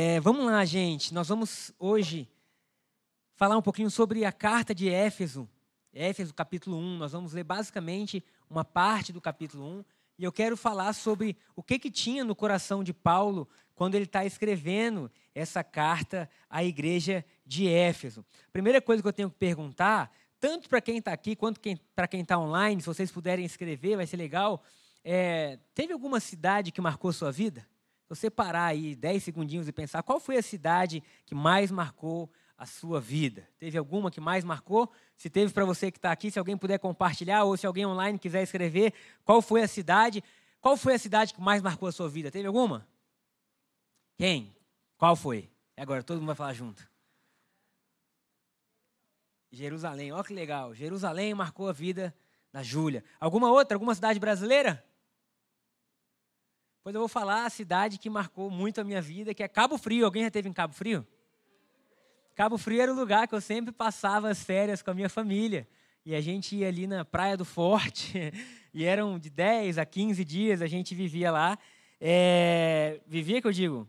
É, vamos lá, gente. Nós vamos hoje falar um pouquinho sobre a carta de Éfeso. Éfeso, capítulo 1. Nós vamos ler basicamente uma parte do capítulo 1. E eu quero falar sobre o que, que tinha no coração de Paulo quando ele está escrevendo essa carta à igreja de Éfeso. Primeira coisa que eu tenho que perguntar, tanto para quem está aqui quanto para quem está online, se vocês puderem escrever, vai ser legal. É, teve alguma cidade que marcou sua vida? Você parar aí 10 segundinhos e pensar qual foi a cidade que mais marcou a sua vida. Teve alguma que mais marcou? Se teve para você que está aqui, se alguém puder compartilhar, ou se alguém online quiser escrever, qual foi a cidade? Qual foi a cidade que mais marcou a sua vida? Teve alguma? Quem? Qual foi? Agora todo mundo vai falar junto. Jerusalém, olha que legal. Jerusalém marcou a vida da Júlia. Alguma outra? Alguma cidade brasileira? Pois eu vou falar a cidade que marcou muito a minha vida, que é Cabo Frio. Alguém já teve em Cabo Frio? Cabo Frio era o lugar que eu sempre passava as férias com a minha família. E a gente ia ali na Praia do Forte, e eram de 10 a 15 dias, a gente vivia lá. É, vivia, que eu digo,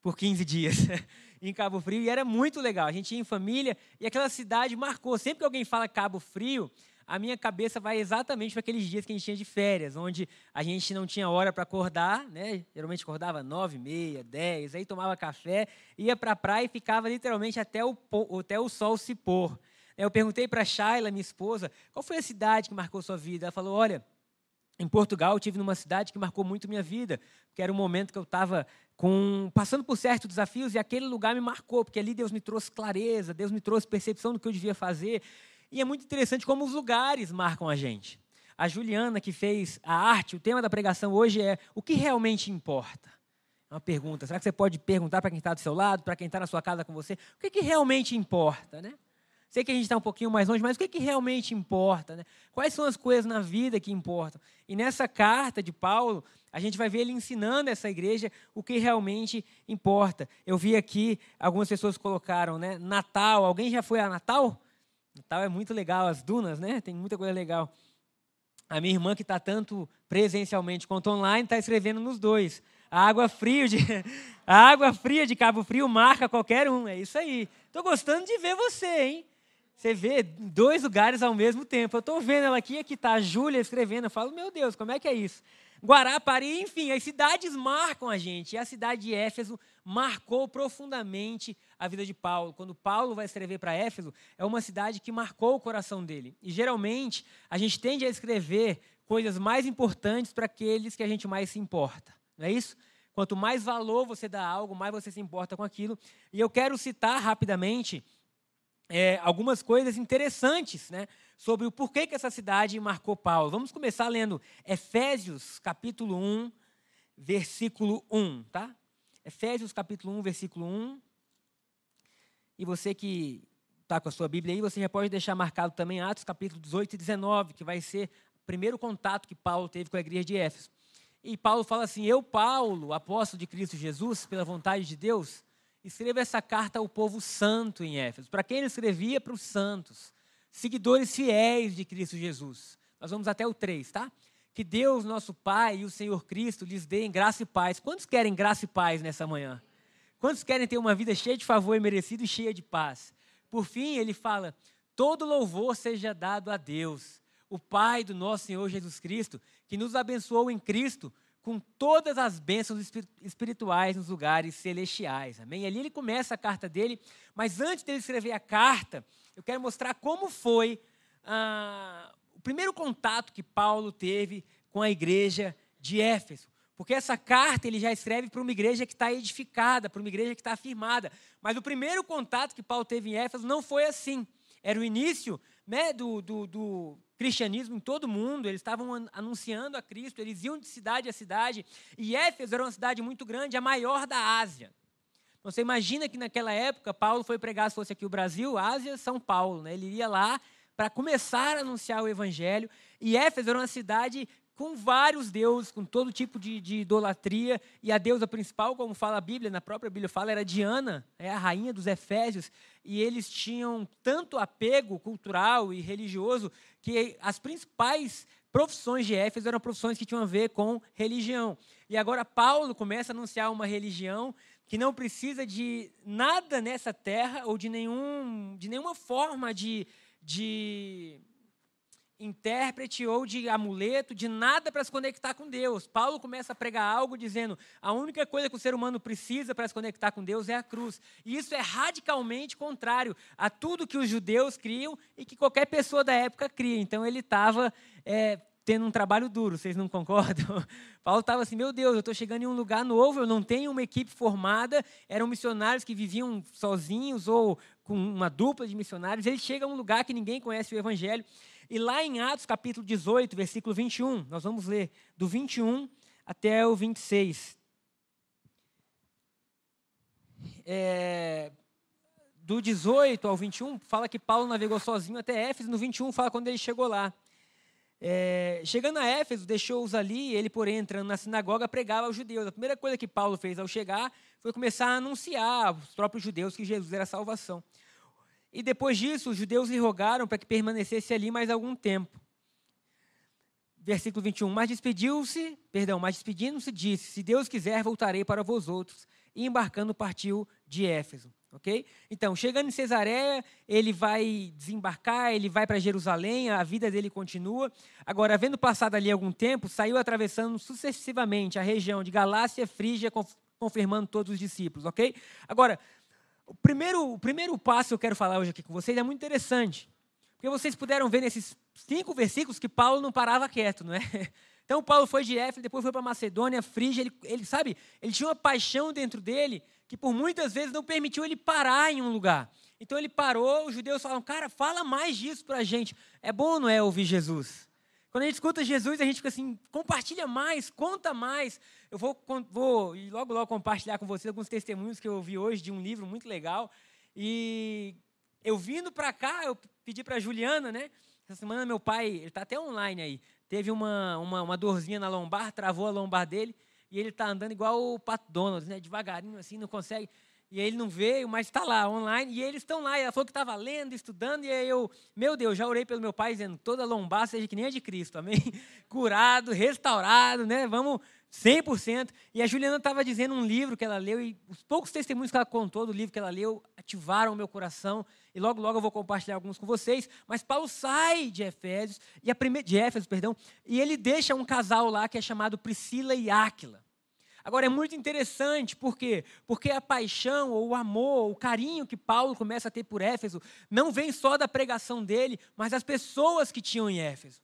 por 15 dias em Cabo Frio, e era muito legal. A gente ia em família, e aquela cidade marcou. Sempre que alguém fala Cabo Frio, a minha cabeça vai exatamente para aqueles dias que a gente tinha de férias, onde a gente não tinha hora para acordar, né? Geralmente acordava nove, meia, dez, aí tomava café, ia para a praia e ficava literalmente até o, até o sol se pôr. Eu perguntei para a Shayla, minha esposa, qual foi a cidade que marcou sua vida? Ela falou, olha, em Portugal, eu tive numa cidade que marcou muito minha vida, porque era um momento que eu estava passando por certos desafios e aquele lugar me marcou, porque ali Deus me trouxe clareza, Deus me trouxe percepção do que eu devia fazer. E é muito interessante como os lugares marcam a gente. A Juliana, que fez a arte, o tema da pregação hoje é o que realmente importa. É uma pergunta. Será que você pode perguntar para quem está do seu lado, para quem está na sua casa com você, o que, que realmente importa, né? Sei que a gente está um pouquinho mais longe, mas o que, que realmente importa? Né? Quais são as coisas na vida que importam? E nessa carta de Paulo, a gente vai ver ele ensinando essa igreja o que realmente importa. Eu vi aqui, algumas pessoas colocaram, né? Natal. Alguém já foi a Natal? Natal é muito legal, as dunas, né? Tem muita coisa legal. A minha irmã, que está tanto presencialmente quanto online, está escrevendo nos dois. A água fria de, a água fria de Cabo Frio marca qualquer um. É isso aí. Estou gostando de ver você, hein? Você vê dois lugares ao mesmo tempo. Eu estou vendo ela aqui, aqui está a Júlia escrevendo. Eu falo, meu Deus, como é que é isso? Guarapari, enfim, as cidades marcam a gente. E a cidade de Éfeso marcou profundamente a vida de Paulo. Quando Paulo vai escrever para Éfeso, é uma cidade que marcou o coração dele. E geralmente a gente tende a escrever coisas mais importantes para aqueles que a gente mais se importa. Não é isso? Quanto mais valor você dá a algo, mais você se importa com aquilo. E eu quero citar rapidamente é, algumas coisas interessantes né, sobre o porquê que essa cidade marcou Paulo. Vamos começar lendo Efésios capítulo 1, versículo 1, tá? Efésios capítulo 1, versículo 1. E você que está com a sua Bíblia aí, você já pode deixar marcado também Atos capítulo 18 e 19, que vai ser o primeiro contato que Paulo teve com a igreja de Éfeso. E Paulo fala assim: Eu, Paulo, apóstolo de Cristo Jesus, pela vontade de Deus, escrevo essa carta ao povo santo em Éfeso. Para quem ele escrevia? Para os santos, seguidores fiéis de Cristo Jesus. Nós vamos até o 3, tá? Que Deus, nosso Pai e o Senhor Cristo lhes deem graça e paz. Quantos querem graça e paz nessa manhã? Quantos querem ter uma vida cheia de favor e merecido e cheia de paz? Por fim, ele fala: todo louvor seja dado a Deus, o Pai do nosso Senhor Jesus Cristo, que nos abençoou em Cristo com todas as bênçãos espirituais nos lugares celestiais. Amém? Ali ele começa a carta dele, mas antes dele escrever a carta, eu quero mostrar como foi ah, o primeiro contato que Paulo teve com a igreja de Éfeso. Porque essa carta ele já escreve para uma igreja que está edificada, para uma igreja que está afirmada. Mas o primeiro contato que Paulo teve em Éfeso não foi assim. Era o início né, do, do, do cristianismo em todo o mundo, eles estavam anunciando a Cristo, eles iam de cidade a cidade. E Éfeso era uma cidade muito grande, a maior da Ásia. Então, você imagina que naquela época Paulo foi pregar, se fosse aqui o Brasil, Ásia, São Paulo. Né? Ele iria lá para começar a anunciar o evangelho. E Éfeso era uma cidade com vários deuses, com todo tipo de, de, idolatria. E a deusa principal, como fala a Bíblia, na própria Bíblia fala, era Diana, é a rainha dos Efésios. E eles tinham tanto apego cultural e religioso que as principais profissões de Éfeso eram profissões que tinham a ver com religião. E agora Paulo começa a anunciar uma religião que não precisa de nada nessa terra ou de, nenhum, de nenhuma forma de, de intérprete ou de amuleto, de nada para se conectar com Deus. Paulo começa a pregar algo dizendo: a única coisa que o ser humano precisa para se conectar com Deus é a cruz. E isso é radicalmente contrário a tudo que os judeus criam e que qualquer pessoa da época cria. Então ele estava é, tendo um trabalho duro, vocês não concordam? Paulo estava assim: meu Deus, eu estou chegando em um lugar novo, eu não tenho uma equipe formada, eram missionários que viviam sozinhos ou com uma dupla de missionários. Ele chega a um lugar que ninguém conhece o evangelho. E lá em Atos capítulo 18, versículo 21, nós vamos ler do 21 até o 26. É, do 18 ao 21, fala que Paulo navegou sozinho até Éfeso. No 21, fala quando ele chegou lá. É, chegando a Éfeso, deixou-os ali, ele, porém, entrando na sinagoga, pregava aos judeus. A primeira coisa que Paulo fez ao chegar foi começar a anunciar aos próprios judeus que Jesus era a salvação. E depois disso, os judeus lhe rogaram para que permanecesse ali mais algum tempo. Versículo 21. Mas despediu-se, perdão, mas despedindo-se, disse: Se Deus quiser, voltarei para vós outros. E embarcando, partiu de Éfeso. Ok? Então, chegando em Cesareia, ele vai desembarcar, ele vai para Jerusalém, a vida dele continua. Agora, havendo passado ali algum tempo, saiu atravessando sucessivamente a região de Galácia, Frígia, confirmando todos os discípulos. Ok? Agora, o primeiro, o primeiro passo que eu quero falar hoje aqui com vocês é muito interessante. Porque vocês puderam ver nesses cinco versículos que Paulo não parava quieto, não é? Então, Paulo foi de Éfeso, depois foi para Macedônia, Frígia. Ele, ele, sabe, ele tinha uma paixão dentro dele que por muitas vezes não permitiu ele parar em um lugar. Então, ele parou, os judeus falaram, cara, fala mais disso para a gente. É bom, não é, ouvir Jesus? Quando a gente escuta Jesus, a gente fica assim, compartilha mais, conta mais. Eu vou, vou e logo, logo compartilhar com vocês alguns testemunhos que eu ouvi hoje de um livro muito legal. E eu vindo para cá, eu pedi para Juliana, né? Essa semana meu pai, ele está até online aí, teve uma, uma, uma dorzinha na lombar, travou a lombar dele, e ele está andando igual o Pat Donald, né? Devagarinho assim, não consegue. E ele não veio, mas está lá, online, e eles estão lá. E ela falou que estava lendo, estudando, e aí eu, meu Deus, já orei pelo meu pai, dizendo, toda lombar seja que nem a de Cristo, amém? Curado, restaurado, né? Vamos 100%. E a Juliana estava dizendo um livro que ela leu, e os poucos testemunhos que ela contou do livro que ela leu ativaram o meu coração, e logo, logo eu vou compartilhar alguns com vocês. Mas Paulo sai de Efésios, e a prime... de Éfeso, perdão, e ele deixa um casal lá que é chamado Priscila e Áquila. Agora é muito interessante, por quê? Porque a paixão, ou o amor, o carinho que Paulo começa a ter por Éfeso, não vem só da pregação dele, mas das pessoas que tinham em Éfeso.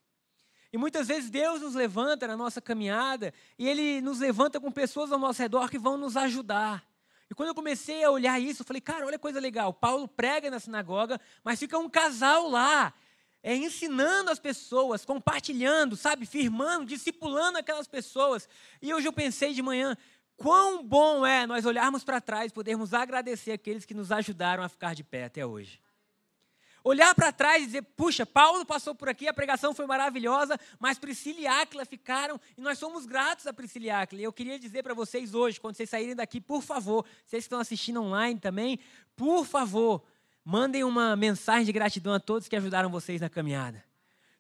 E muitas vezes Deus nos levanta na nossa caminhada, e Ele nos levanta com pessoas ao nosso redor que vão nos ajudar. E quando eu comecei a olhar isso, eu falei, cara, olha coisa legal. Paulo prega na sinagoga, mas fica um casal lá é ensinando as pessoas, compartilhando, sabe, firmando, discipulando aquelas pessoas. E hoje eu pensei de manhã, quão bom é nós olharmos para trás podermos agradecer aqueles que nos ajudaram a ficar de pé até hoje. Olhar para trás e dizer, puxa, Paulo passou por aqui, a pregação foi maravilhosa, mas Priscila e Áquila ficaram, e nós somos gratos a Priscila e Áquila. E eu queria dizer para vocês hoje, quando vocês saírem daqui, por favor, vocês que estão assistindo online também, por favor, Mandem uma mensagem de gratidão a todos que ajudaram vocês na caminhada.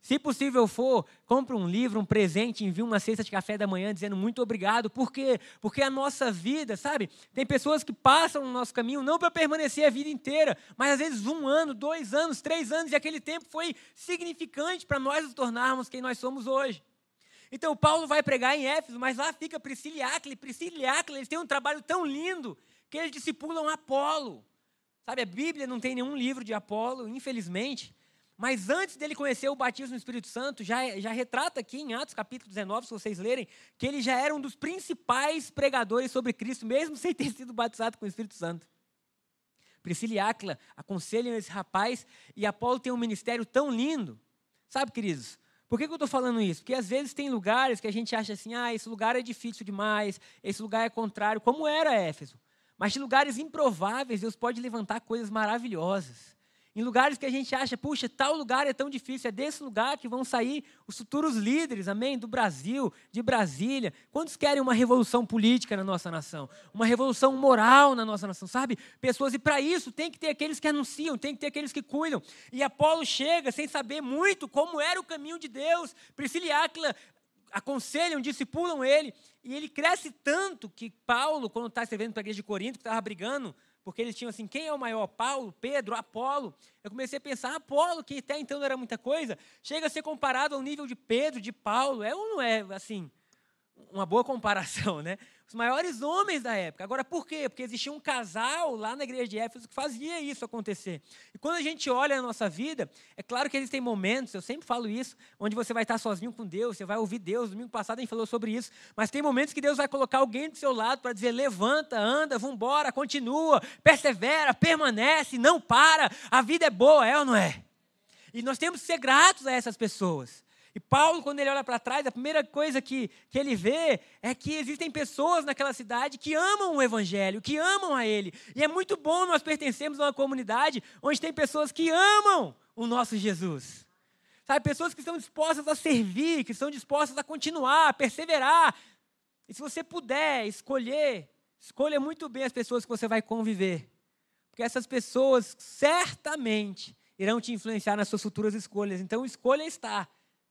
Se possível for, compre um livro, um presente, envie uma cesta de café da manhã dizendo muito obrigado. Por quê? Porque a nossa vida, sabe? Tem pessoas que passam no nosso caminho não para permanecer a vida inteira, mas às vezes um ano, dois anos, três anos, e aquele tempo foi significante para nós nos tornarmos quem nós somos hoje. Então, Paulo vai pregar em Éfeso, mas lá fica Priscila e Áquila. Priscila e eles têm um trabalho tão lindo que eles discipulam Apolo. Sabe, a Bíblia não tem nenhum livro de Apolo, infelizmente. Mas antes dele conhecer o batismo no Espírito Santo, já, já retrata aqui em Atos capítulo 19, se vocês lerem, que ele já era um dos principais pregadores sobre Cristo, mesmo sem ter sido batizado com o Espírito Santo. Priscila e Áquila aconselham esse rapaz e Apolo tem um ministério tão lindo. Sabe, queridos, por que, que eu estou falando isso? Porque às vezes tem lugares que a gente acha assim, ah, esse lugar é difícil demais, esse lugar é contrário, como era Éfeso. Mas de lugares improváveis, Deus pode levantar coisas maravilhosas. Em lugares que a gente acha, puxa, tal lugar é tão difícil, é desse lugar que vão sair os futuros líderes, amém? Do Brasil, de Brasília. Quantos querem uma revolução política na nossa nação? Uma revolução moral na nossa nação, sabe? Pessoas, e para isso tem que ter aqueles que anunciam, tem que ter aqueles que cuidam. E Apolo chega sem saber muito como era o caminho de Deus. Priscila e Áquila aconselham, discipulam ele, e ele cresce tanto que Paulo, quando está escrevendo para a igreja de Corinto, que estava brigando, porque eles tinham assim, quem é o maior? Paulo, Pedro, Apolo. Eu comecei a pensar, Apolo, que até então não era muita coisa, chega a ser comparado ao nível de Pedro, de Paulo. É ou não é, assim, uma boa comparação, né? Os maiores homens da época. Agora, por quê? Porque existia um casal lá na igreja de Éfeso que fazia isso acontecer. E quando a gente olha a nossa vida, é claro que existem momentos, eu sempre falo isso, onde você vai estar sozinho com Deus, você vai ouvir Deus. Domingo passado a gente falou sobre isso. Mas tem momentos que Deus vai colocar alguém do seu lado para dizer: levanta, anda, vambora, continua, persevera, permanece, não para. A vida é boa, é ou não é? E nós temos que ser gratos a essas pessoas. E Paulo, quando ele olha para trás, a primeira coisa que, que ele vê é que existem pessoas naquela cidade que amam o Evangelho, que amam a Ele. E é muito bom nós pertencermos a uma comunidade onde tem pessoas que amam o nosso Jesus. Sabe, pessoas que estão dispostas a servir, que estão dispostas a continuar, a perseverar. E se você puder escolher, escolha muito bem as pessoas que você vai conviver. Porque essas pessoas certamente irão te influenciar nas suas futuras escolhas. Então, escolha estar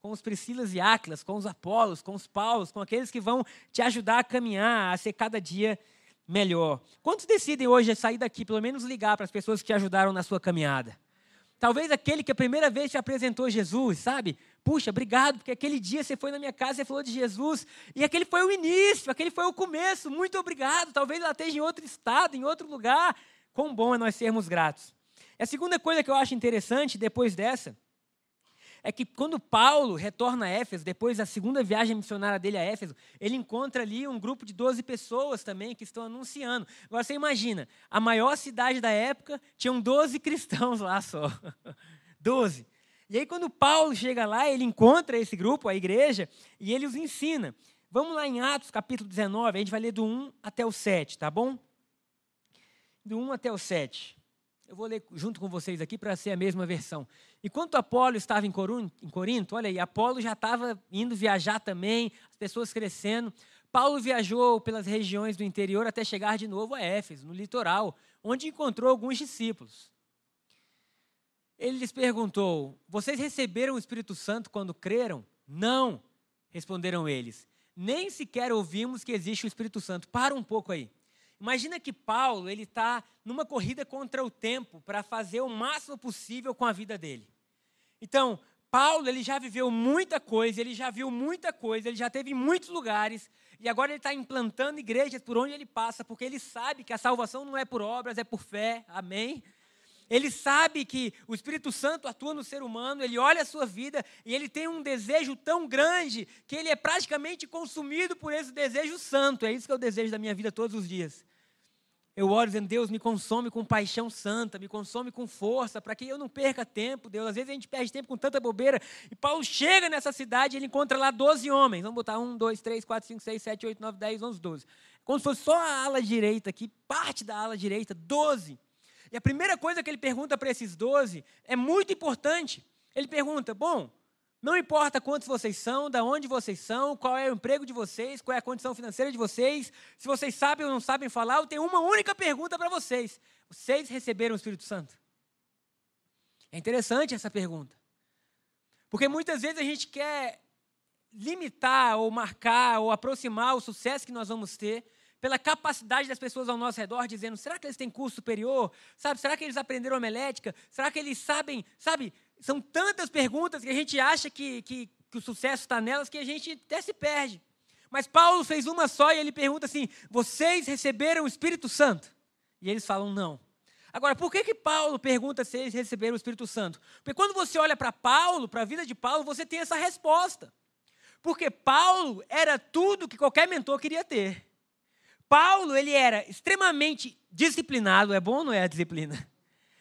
com os Priscilas e Áquilas, com os Apolos, com os Paulos, com aqueles que vão te ajudar a caminhar, a ser cada dia melhor. Quantos decidem hoje sair daqui, pelo menos ligar para as pessoas que te ajudaram na sua caminhada? Talvez aquele que a primeira vez te apresentou Jesus, sabe? Puxa, obrigado, porque aquele dia você foi na minha casa e falou de Jesus, e aquele foi o início, aquele foi o começo, muito obrigado. Talvez ela esteja em outro estado, em outro lugar. Quão bom é nós sermos gratos. E a segunda coisa que eu acho interessante depois dessa é que quando Paulo retorna a Éfeso, depois da segunda viagem missionária dele a Éfeso, ele encontra ali um grupo de 12 pessoas também que estão anunciando. Agora você imagina, a maior cidade da época tinham 12 cristãos lá só. 12. E aí quando Paulo chega lá, ele encontra esse grupo, a igreja, e ele os ensina. Vamos lá em Atos capítulo 19, a gente vai ler do 1 até o 7, tá bom? Do 1 até o 7. Eu vou ler junto com vocês aqui para ser a mesma versão. Enquanto Apolo estava em Corinto, olha aí, Apolo já estava indo viajar também, as pessoas crescendo. Paulo viajou pelas regiões do interior até chegar de novo a Éfeso, no litoral, onde encontrou alguns discípulos. Ele lhes perguntou: Vocês receberam o Espírito Santo quando creram? Não, responderam eles. Nem sequer ouvimos que existe o Espírito Santo. Para um pouco aí. Imagina que Paulo ele está numa corrida contra o tempo para fazer o máximo possível com a vida dele. Então, Paulo ele já viveu muita coisa, ele já viu muita coisa, ele já teve em muitos lugares e agora ele está implantando igrejas por onde ele passa, porque ele sabe que a salvação não é por obras, é por fé. Amém? Ele sabe que o Espírito Santo atua no ser humano, ele olha a sua vida e ele tem um desejo tão grande que ele é praticamente consumido por esse desejo santo. É isso que é o desejo da minha vida todos os dias. Eu oro dizendo, Deus, me consome com paixão santa, me consome com força, para que eu não perca tempo, Deus. Às vezes a gente perde tempo com tanta bobeira. E Paulo chega nessa cidade e ele encontra lá 12 homens. Vamos botar 1, 2, 3, 4, 5, 6, 7, 8, 9, 10, 11, 12. Como se fosse só a ala direita aqui, parte da ala direita, 12. E a primeira coisa que ele pergunta para esses 12 é muito importante. Ele pergunta: bom, não importa quantos vocês são, de onde vocês são, qual é o emprego de vocês, qual é a condição financeira de vocês, se vocês sabem ou não sabem falar, eu tenho uma única pergunta para vocês: vocês receberam o Espírito Santo? É interessante essa pergunta. Porque muitas vezes a gente quer limitar ou marcar ou aproximar o sucesso que nós vamos ter pela capacidade das pessoas ao nosso redor, dizendo: será que eles têm curso superior? Sabe? Será que eles aprenderam homelética? Será que eles sabem? Sabe? São tantas perguntas que a gente acha que, que, que o sucesso está nelas que a gente até se perde. Mas Paulo fez uma só e ele pergunta assim: vocês receberam o Espírito Santo? E eles falam: não. Agora, por que, que Paulo pergunta se eles receberam o Espírito Santo? Porque quando você olha para Paulo, para a vida de Paulo, você tem essa resposta. Porque Paulo era tudo que qualquer mentor queria ter. Paulo, ele era extremamente disciplinado, é bom ou não é a disciplina?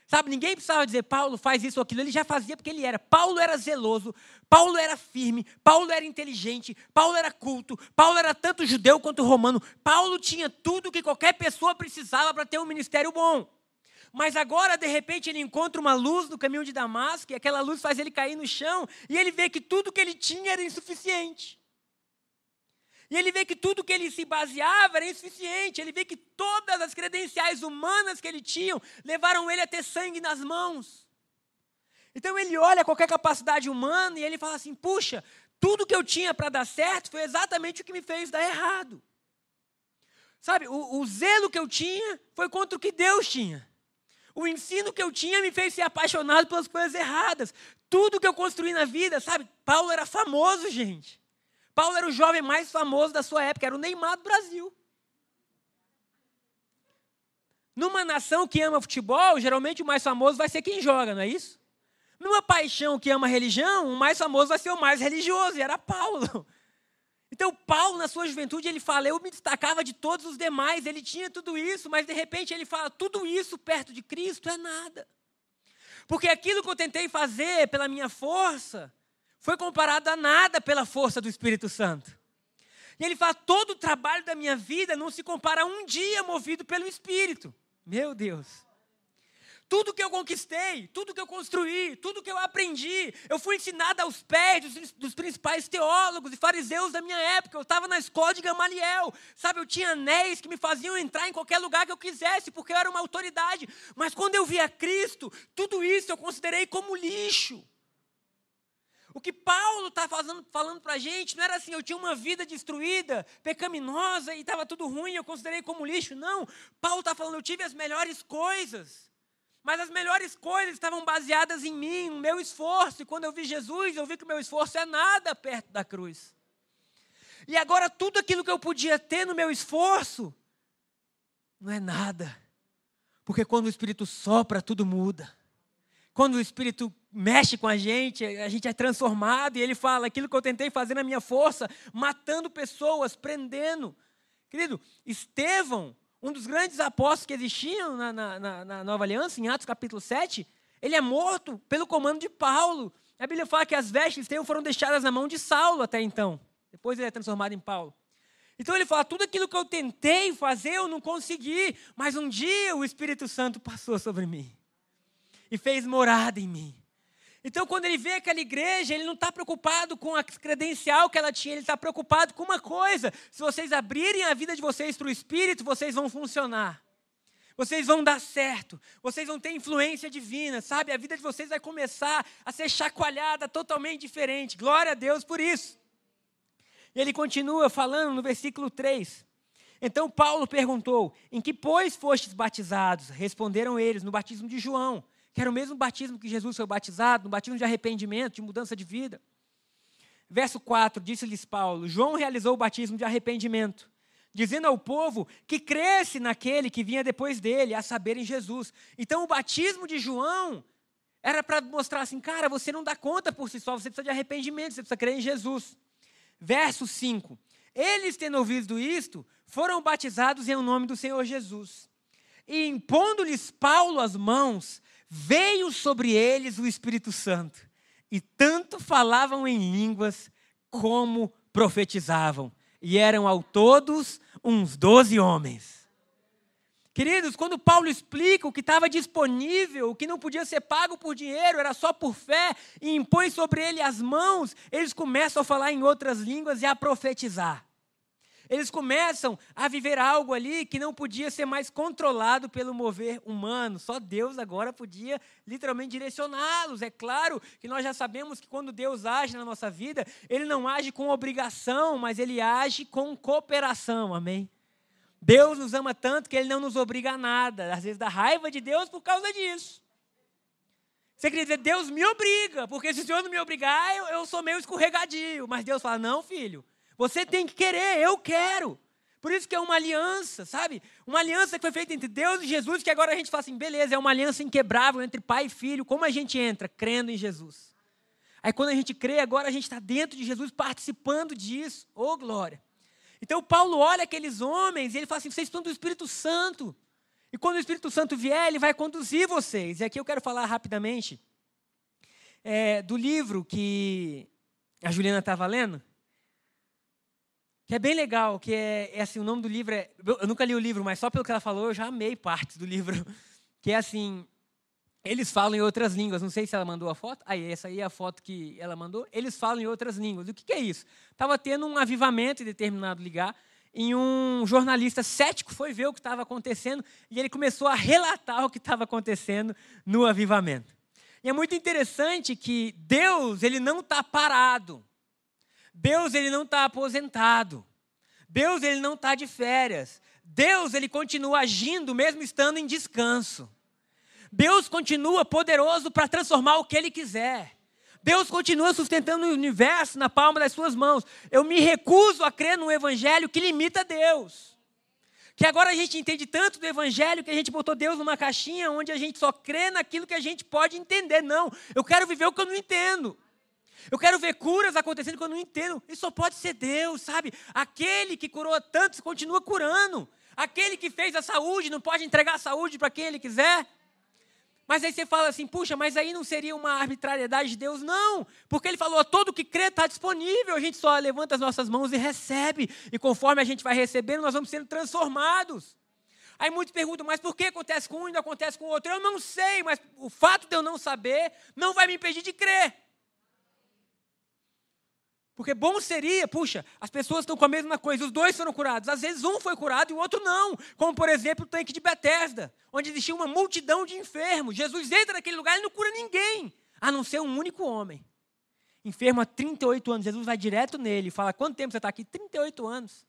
Sabe, ninguém precisava dizer, Paulo faz isso ou aquilo, ele já fazia porque ele era. Paulo era zeloso, Paulo era firme, Paulo era inteligente, Paulo era culto, Paulo era tanto judeu quanto romano. Paulo tinha tudo que qualquer pessoa precisava para ter um ministério bom. Mas agora, de repente, ele encontra uma luz no caminho de Damasco, e aquela luz faz ele cair no chão, e ele vê que tudo que ele tinha era insuficiente. E ele vê que tudo que ele se baseava era insuficiente. Ele vê que todas as credenciais humanas que ele tinha levaram ele a ter sangue nas mãos. Então ele olha qualquer capacidade humana e ele fala assim: puxa, Tudo que eu tinha para dar certo foi exatamente o que me fez dar errado. Sabe, o, o zelo que eu tinha foi contra o que Deus tinha. O ensino que eu tinha me fez ser apaixonado pelas coisas erradas. Tudo que eu construí na vida, sabe? Paulo era famoso, gente. Paulo era o jovem mais famoso da sua época, era o Neymar do Brasil. Numa nação que ama futebol, geralmente o mais famoso vai ser quem joga, não é isso? Numa paixão que ama religião, o mais famoso vai ser o mais religioso, e era Paulo. Então, Paulo, na sua juventude, ele fala: Eu me destacava de todos os demais, ele tinha tudo isso, mas de repente ele fala: Tudo isso perto de Cristo é nada. Porque aquilo que eu tentei fazer pela minha força foi comparado a nada pela força do Espírito Santo. E ele fala: Todo o trabalho da minha vida não se compara a um dia movido pelo Espírito. Meu Deus. Tudo que eu conquistei, tudo que eu construí, tudo que eu aprendi, eu fui ensinado aos pés dos, dos principais teólogos e fariseus da minha época. Eu estava na escola de Gamaliel, sabe? Eu tinha anéis que me faziam entrar em qualquer lugar que eu quisesse, porque eu era uma autoridade. Mas quando eu vi a Cristo, tudo isso eu considerei como lixo. O que Paulo está falando para a gente não era assim, eu tinha uma vida destruída, pecaminosa e estava tudo ruim, eu considerei como lixo. Não. Paulo está falando, eu tive as melhores coisas. Mas as melhores coisas estavam baseadas em mim, no meu esforço. E quando eu vi Jesus, eu vi que o meu esforço é nada perto da cruz. E agora tudo aquilo que eu podia ter no meu esforço não é nada. Porque quando o Espírito sopra, tudo muda. Quando o Espírito mexe com a gente, a gente é transformado e ele fala: aquilo que eu tentei fazer na minha força, matando pessoas, prendendo. Querido, Estevão um dos grandes apóstolos que existiam na, na, na, Nova Aliança, em Atos capítulo 7, ele é morto pelo comando de Paulo. A Bíblia fala que as vestes de foram deixadas na mão de Saulo até então. Depois ele é transformado em Paulo. Então ele fala: tudo aquilo que eu tentei fazer, eu não consegui, mas um dia o Espírito Santo passou sobre mim e fez morada em mim. Então, quando ele vê aquela igreja, ele não está preocupado com a credencial que ela tinha, ele está preocupado com uma coisa: se vocês abrirem a vida de vocês para o Espírito, vocês vão funcionar. Vocês vão dar certo, vocês vão ter influência divina, sabe? A vida de vocês vai começar a ser chacoalhada totalmente diferente. Glória a Deus por isso. E ele continua falando no versículo 3. Então Paulo perguntou: Em que, pois, fostes batizados? Responderam eles: No batismo de João que era o mesmo batismo que Jesus foi batizado, no batismo de arrependimento, de mudança de vida. Verso 4, disse-lhes Paulo: João realizou o batismo de arrependimento, dizendo ao povo que cresce naquele que vinha depois dele, a saber, em Jesus. Então, o batismo de João era para mostrar assim, cara, você não dá conta por si só, você precisa de arrependimento, você precisa crer em Jesus. Verso 5: Eles, tendo ouvido isto, foram batizados em nome do Senhor Jesus. E impondo-lhes Paulo as mãos, veio sobre eles o Espírito Santo, e tanto falavam em línguas como profetizavam, e eram ao todos uns doze homens. Queridos, quando Paulo explica o que estava disponível, o que não podia ser pago por dinheiro, era só por fé, e impõe sobre ele as mãos, eles começam a falar em outras línguas e a profetizar. Eles começam a viver algo ali que não podia ser mais controlado pelo mover humano. Só Deus agora podia literalmente direcioná-los. É claro que nós já sabemos que quando Deus age na nossa vida, Ele não age com obrigação, mas Ele age com cooperação. Amém? Deus nos ama tanto que Ele não nos obriga a nada. Às vezes dá raiva de Deus por causa disso. Você queria dizer, Deus me obriga, porque se o Senhor não me obrigar, eu, eu sou meio escorregadio. Mas Deus fala, não, filho, você tem que querer, eu quero. Por isso que é uma aliança, sabe? Uma aliança que foi feita entre Deus e Jesus, que agora a gente fala assim, beleza, é uma aliança inquebrável entre pai e filho. Como a gente entra? Crendo em Jesus. Aí quando a gente crê, agora a gente está dentro de Jesus, participando disso. Ô oh, glória! Então Paulo olha aqueles homens e ele fala assim: vocês estão do Espírito Santo. E quando o Espírito Santo vier, ele vai conduzir vocês. E aqui eu quero falar rapidamente é, do livro que a Juliana estava lendo que é bem legal, que é, é, assim, o nome do livro é, eu nunca li o livro, mas só pelo que ela falou eu já amei partes do livro, que é assim, eles falam em outras línguas, não sei se ela mandou a foto, aí essa aí é a foto que ela mandou, eles falam em outras línguas, o que, que é isso? Estava tendo um avivamento em determinado lugar, e um jornalista cético foi ver o que estava acontecendo, e ele começou a relatar o que estava acontecendo no avivamento. E é muito interessante que Deus, ele não está parado, Deus ele não está aposentado. Deus ele não está de férias. Deus ele continua agindo mesmo estando em descanso. Deus continua poderoso para transformar o que ele quiser. Deus continua sustentando o universo na palma das suas mãos. Eu me recuso a crer num evangelho que limita Deus. Que agora a gente entende tanto do evangelho que a gente botou Deus numa caixinha onde a gente só crê naquilo que a gente pode entender. Não, eu quero viver o que eu não entendo. Eu quero ver curas acontecendo que eu não entendo. Isso só pode ser Deus, sabe? Aquele que curou tantos continua curando. Aquele que fez a saúde não pode entregar a saúde para quem ele quiser. Mas aí você fala assim, puxa, mas aí não seria uma arbitrariedade de Deus? Não, porque ele falou, todo que crê está disponível, a gente só levanta as nossas mãos e recebe, e conforme a gente vai recebendo, nós vamos sendo transformados. Aí muitos perguntam, mas por que acontece com um e não acontece com o outro? Eu não sei, mas o fato de eu não saber não vai me impedir de crer. Porque bom seria, puxa, as pessoas estão com a mesma coisa, os dois foram curados. Às vezes um foi curado e o outro não. Como, por exemplo, o tanque de Betesda, onde existia uma multidão de enfermos. Jesus entra naquele lugar e não cura ninguém, a não ser um único homem. Enfermo há 38 anos. Jesus vai direto nele e fala: Quanto tempo você está aqui? 38 anos.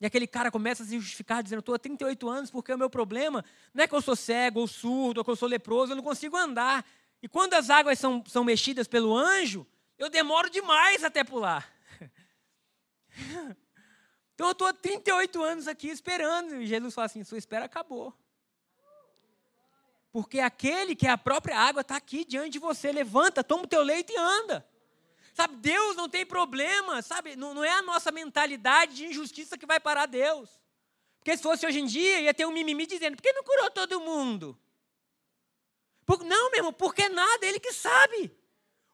E aquele cara começa a se justificar, dizendo: Estou há 38 anos porque o meu problema não é que eu sou cego ou surdo ou que eu sou leproso, eu não consigo andar. E quando as águas são, são mexidas pelo anjo, eu demoro demais até pular. Então eu estou há 38 anos aqui esperando. E Jesus fala assim: sua espera acabou. Porque aquele que é a própria água está aqui diante de você. Levanta, toma o teu leito e anda. Sabe, Deus não tem problema, sabe? Não, não é a nossa mentalidade de injustiça que vai parar Deus. Porque se fosse hoje em dia, ia ter um mimimi dizendo: por que não curou todo mundo? Por, não, meu irmão, porque nada, ele que sabe.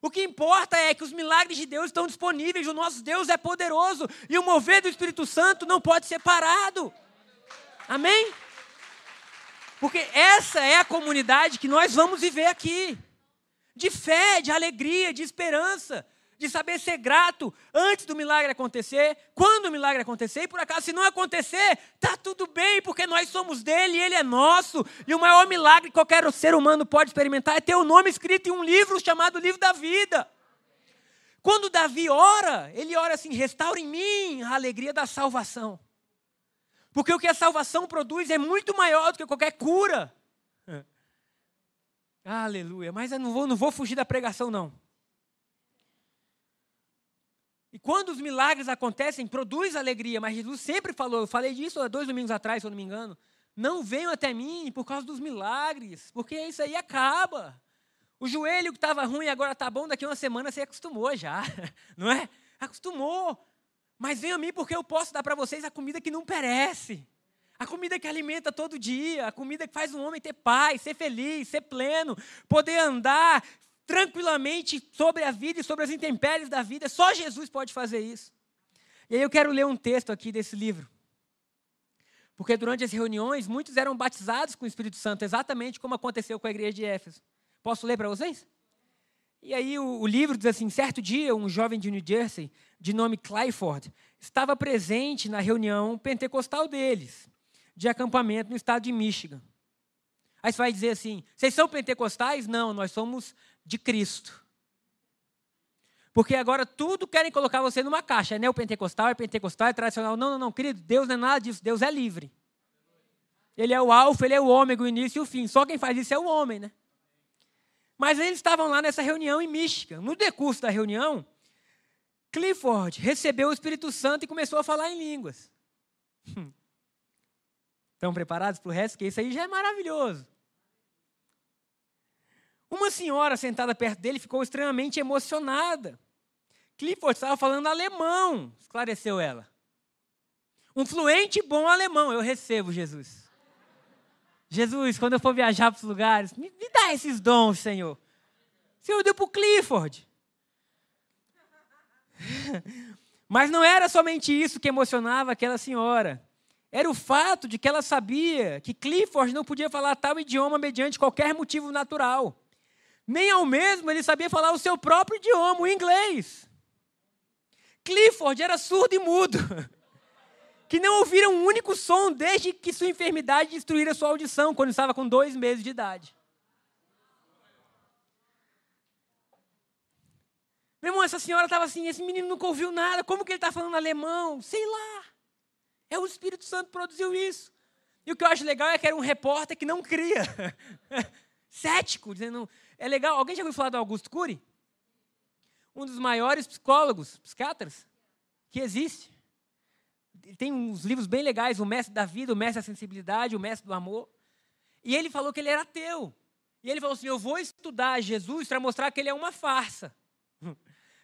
O que importa é que os milagres de Deus estão disponíveis, o nosso Deus é poderoso e o mover do Espírito Santo não pode ser parado. Amém? Porque essa é a comunidade que nós vamos viver aqui. De fé, de alegria, de esperança de saber ser grato antes do milagre acontecer, quando o milagre acontecer, e por acaso, se não acontecer, tá tudo bem, porque nós somos dele, ele é nosso, e o maior milagre que qualquer ser humano pode experimentar é ter o nome escrito em um livro chamado Livro da Vida. Quando Davi ora, ele ora assim: restaura em mim a alegria da salvação. Porque o que a salvação produz é muito maior do que qualquer cura. Aleluia. Mas eu não vou, não vou fugir da pregação, não. E quando os milagres acontecem, produz alegria. Mas Jesus sempre falou, eu falei disso há dois domingos atrás, se eu não me engano. Não venham até mim por causa dos milagres, porque isso aí acaba. O joelho que estava ruim agora está bom, daqui a uma semana você acostumou já, não é? Acostumou. Mas venham a mim porque eu posso dar para vocês a comida que não perece. A comida que alimenta todo dia, a comida que faz um homem ter paz, ser feliz, ser pleno, poder andar, tranquilamente sobre a vida e sobre as intempéries da vida. Só Jesus pode fazer isso. E aí eu quero ler um texto aqui desse livro. Porque durante as reuniões, muitos eram batizados com o Espírito Santo, exatamente como aconteceu com a igreja de Éfeso. Posso ler para vocês? E aí o, o, livro diz assim: certo dia, um jovem de New Jersey, de nome Clifford, estava presente na reunião pentecostal deles, de acampamento no estado de Michigan. Aí você vai dizer assim: vocês são pentecostais? Não, nós somos de Cristo. Porque agora tudo querem colocar você numa caixa. É neopentecostal, é pentecostal, é tradicional. Não, não, não, querido, Deus não é nada disso. Deus é livre. Ele é o alfa, ele é o ômega, o início e o fim. Só quem faz isso é o homem, né? Mas eles estavam lá nessa reunião em Michigan. No decurso da reunião, Clifford recebeu o Espírito Santo e começou a falar em línguas. Estão preparados para o resto? Que isso aí já é maravilhoso. Uma senhora sentada perto dele ficou extremamente emocionada. Clifford estava falando alemão, esclareceu ela. Um fluente bom alemão, eu recebo, Jesus. Jesus, quando eu for viajar para os lugares, me, me dá esses dons, Senhor. Senhor deu para o Clifford. Mas não era somente isso que emocionava aquela senhora. Era o fato de que ela sabia que Clifford não podia falar tal idioma mediante qualquer motivo natural nem ao mesmo ele sabia falar o seu próprio idioma, o inglês. Clifford era surdo e mudo, que não ouvira um único som desde que sua enfermidade destruíra sua audição, quando estava com dois meses de idade. Meu irmão, essa senhora estava assim, esse menino nunca ouviu nada, como que ele está falando alemão? Sei lá. É o Espírito Santo produziu isso. E o que eu acho legal é que era um repórter que não cria. Cético, dizendo. É legal. Alguém já ouviu falar do Augusto Cury? Um dos maiores psicólogos, psiquiatras, que existe. Tem uns livros bem legais, O Mestre da Vida, O Mestre da Sensibilidade, O Mestre do Amor. E ele falou que ele era ateu. E ele falou assim: Eu vou estudar Jesus para mostrar que ele é uma farsa.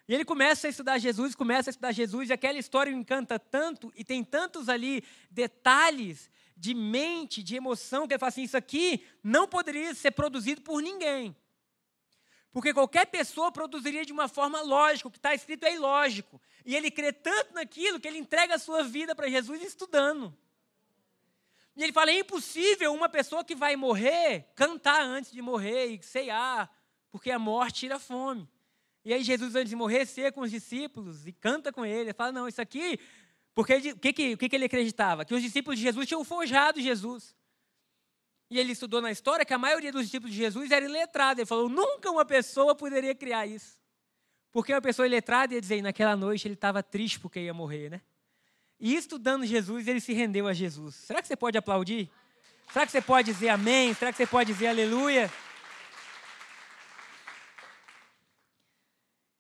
E ele começa a estudar Jesus, começa a estudar Jesus, e aquela história o encanta tanto, e tem tantos ali detalhes de mente, de emoção, que ele fala assim: Isso aqui não poderia ser produzido por ninguém. Porque qualquer pessoa produziria de uma forma lógica, o que está escrito é ilógico. E ele crê tanto naquilo que ele entrega a sua vida para Jesus estudando. E ele fala: é impossível uma pessoa que vai morrer cantar antes de morrer e ceiar, porque a morte tira fome. E aí Jesus, antes de morrer, ceia com os discípulos e canta com ele. Ele fala, não, isso aqui... Porque o que, que, que ele acreditava? Que os discípulos de Jesus tinham forjado Jesus. E ele estudou na história que a maioria dos discípulos de Jesus era iletrada. Ele falou, nunca uma pessoa poderia criar isso. Porque uma pessoa iletrada ia dizer, naquela noite ele estava triste porque ia morrer, né? E estudando Jesus, ele se rendeu a Jesus. Será que você pode aplaudir? Será que você pode dizer amém? Será que você pode dizer aleluia?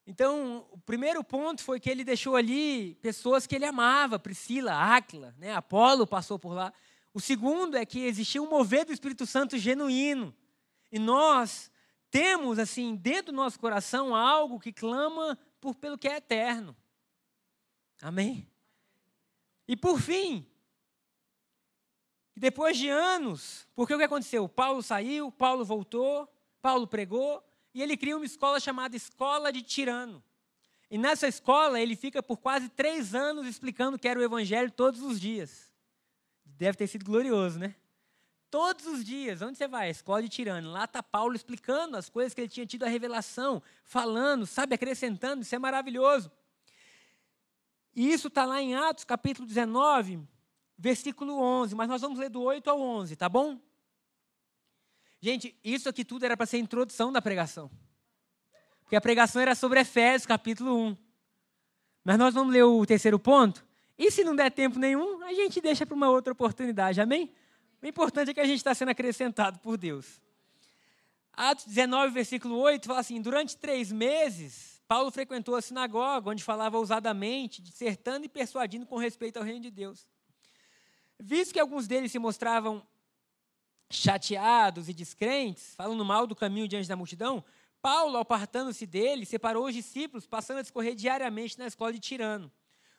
Então, o primeiro ponto foi que ele deixou ali pessoas que ele amava, Priscila, Áquila, né? Apolo passou por lá. O segundo é que existia um mover do Espírito Santo genuíno. E nós temos, assim, dentro do nosso coração algo que clama por, pelo que é eterno. Amém? E por fim, depois de anos, porque o que aconteceu? Paulo saiu, Paulo voltou, Paulo pregou, e ele cria uma escola chamada Escola de Tirano. E nessa escola ele fica por quase três anos explicando que era o Evangelho todos os dias. Deve ter sido glorioso, né? Todos os dias, onde você vai? Escola de Tirano. Lá está Paulo explicando as coisas que ele tinha tido a revelação, falando, sabe, acrescentando. Isso é maravilhoso. E isso está lá em Atos capítulo 19, versículo 11. Mas nós vamos ler do 8 ao 11, tá bom? Gente, isso aqui tudo era para ser a introdução da pregação. Porque a pregação era sobre Efésios, capítulo 1. Mas nós vamos ler o terceiro ponto. E se não der tempo nenhum, a gente deixa para uma outra oportunidade, amém? O importante é que a gente está sendo acrescentado por Deus. Atos 19, versículo 8, fala assim: Durante três meses, Paulo frequentou a sinagoga, onde falava ousadamente, dissertando e persuadindo com respeito ao reino de Deus. Visto que alguns deles se mostravam chateados e descrentes, falando mal do caminho diante da multidão, Paulo, apartando-se dele, separou os discípulos, passando a discorrer diariamente na escola de Tirano.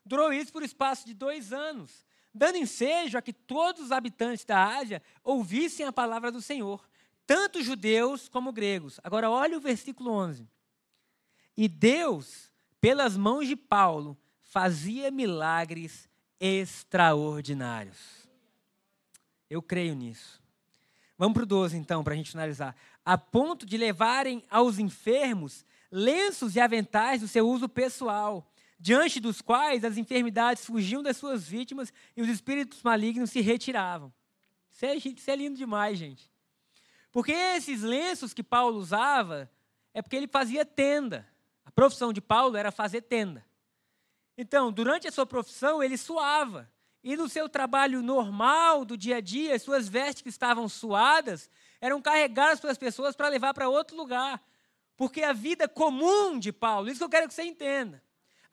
Durou isso por espaço de dois anos, dando ensejo a que todos os habitantes da Ásia ouvissem a palavra do Senhor, tanto judeus como gregos. Agora, olha o versículo 11. E Deus, pelas mãos de Paulo, fazia milagres extraordinários. Eu creio nisso. Vamos para o 12, então, para a gente finalizar. A ponto de levarem aos enfermos lenços e aventais do seu uso pessoal, diante dos quais as enfermidades fugiam das suas vítimas e os espíritos malignos se retiravam. Isso é, isso é lindo demais, gente. Porque esses lenços que Paulo usava é porque ele fazia tenda. A profissão de Paulo era fazer tenda. Então, durante a sua profissão, ele suava. E no seu trabalho normal do dia a dia, suas vestes que estavam suadas eram carregadas pelas pessoas para levar para outro lugar. Porque a vida comum de Paulo, isso que eu quero que você entenda.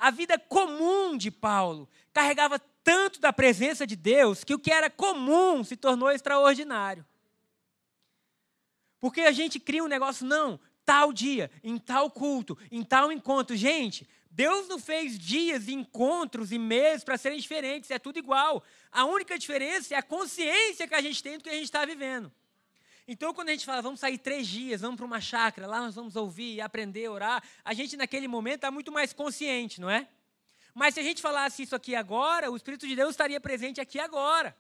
A vida comum de Paulo carregava tanto da presença de Deus que o que era comum se tornou extraordinário. Porque a gente cria um negócio, não, tal dia, em tal culto, em tal encontro. Gente, Deus não fez dias, encontros e meses para serem diferentes, é tudo igual. A única diferença é a consciência que a gente tem do que a gente está vivendo. Então, quando a gente fala, vamos sair três dias, vamos para uma chácara, lá nós vamos ouvir, aprender, orar, a gente naquele momento está muito mais consciente, não é? Mas se a gente falasse isso aqui agora, o Espírito de Deus estaria presente aqui agora.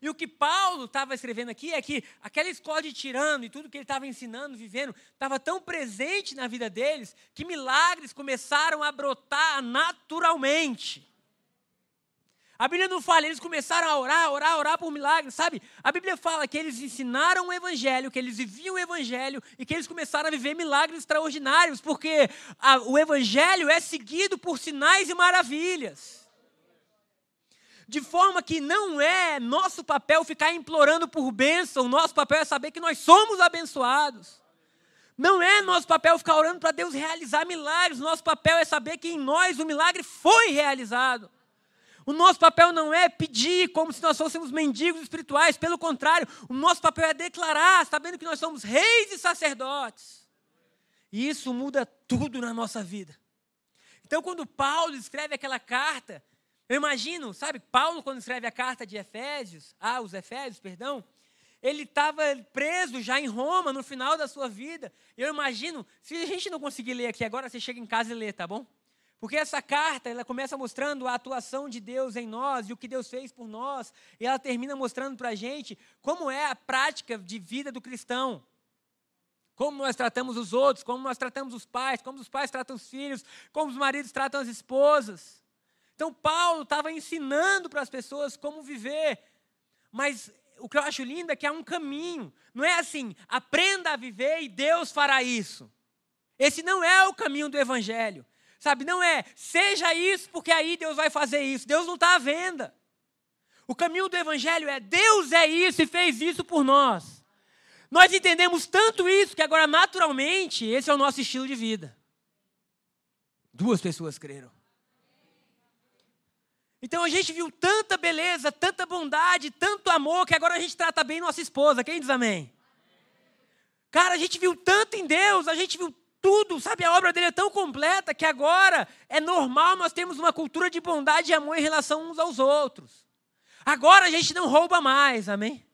E o que Paulo estava escrevendo aqui é que aquela escola de tirano e tudo que ele estava ensinando, vivendo, estava tão presente na vida deles que milagres começaram a brotar naturalmente. A Bíblia não fala, eles começaram a orar, orar, orar por milagres, sabe? A Bíblia fala que eles ensinaram o Evangelho, que eles viviam o Evangelho e que eles começaram a viver milagres extraordinários, porque a, o Evangelho é seguido por sinais e maravilhas. De forma que não é nosso papel ficar implorando por bênção, nosso papel é saber que nós somos abençoados. Não é nosso papel ficar orando para Deus realizar milagres, nosso papel é saber que em nós o milagre foi realizado. O nosso papel não é pedir como se nós fôssemos mendigos espirituais, pelo contrário, o nosso papel é declarar, sabendo que nós somos reis e sacerdotes. E isso muda tudo na nossa vida. Então, quando Paulo escreve aquela carta, eu imagino, sabe, Paulo, quando escreve a carta de Efésios, ah, os Efésios, perdão, ele estava preso já em Roma no final da sua vida. Eu imagino, se a gente não conseguir ler aqui agora, você chega em casa e lê, tá bom? Porque essa carta, ela começa mostrando a atuação de Deus em nós e o que Deus fez por nós, e ela termina mostrando para a gente como é a prática de vida do cristão. Como nós tratamos os outros, como nós tratamos os pais, como os pais tratam os filhos, como os maridos tratam as esposas. Então, Paulo estava ensinando para as pessoas como viver, mas o que eu acho lindo é que há um caminho. Não é assim, aprenda a viver e Deus fará isso. Esse não é o caminho do Evangelho. Sabe, não é seja isso porque aí Deus vai fazer isso. Deus não está à venda. O caminho do Evangelho é Deus é isso e fez isso por nós. Nós entendemos tanto isso que agora, naturalmente, esse é o nosso estilo de vida. Duas pessoas creram. Então a gente viu tanta beleza, tanta bondade, tanto amor, que agora a gente trata bem nossa esposa. Quem diz amém? Cara, a gente viu tanto em Deus, a gente viu tudo, sabe? A obra dele é tão completa que agora é normal nós termos uma cultura de bondade e amor em relação uns aos outros. Agora a gente não rouba mais, amém?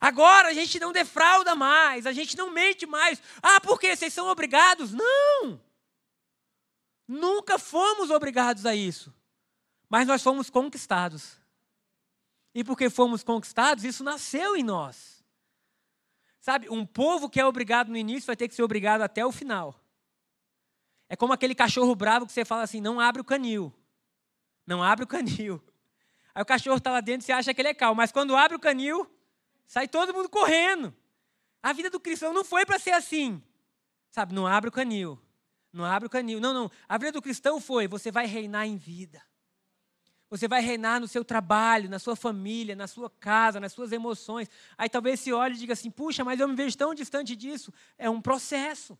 Agora a gente não defrauda mais, a gente não mente mais. Ah, por quê? Vocês são obrigados? Não! Nunca fomos obrigados a isso. Mas nós fomos conquistados. E porque fomos conquistados, isso nasceu em nós. Sabe, um povo que é obrigado no início vai ter que ser obrigado até o final. É como aquele cachorro bravo que você fala assim: não abre o canil. Não abre o canil. Aí o cachorro está lá dentro e você acha que ele é calmo. Mas quando abre o canil, sai todo mundo correndo. A vida do cristão não foi para ser assim. Sabe, não abre o canil. Não abre o canil. Não, não. A vida do cristão foi: você vai reinar em vida. Você vai reinar no seu trabalho, na sua família, na sua casa, nas suas emoções. Aí talvez se olhe e diga assim: puxa, mas eu me vejo tão distante disso. É um processo.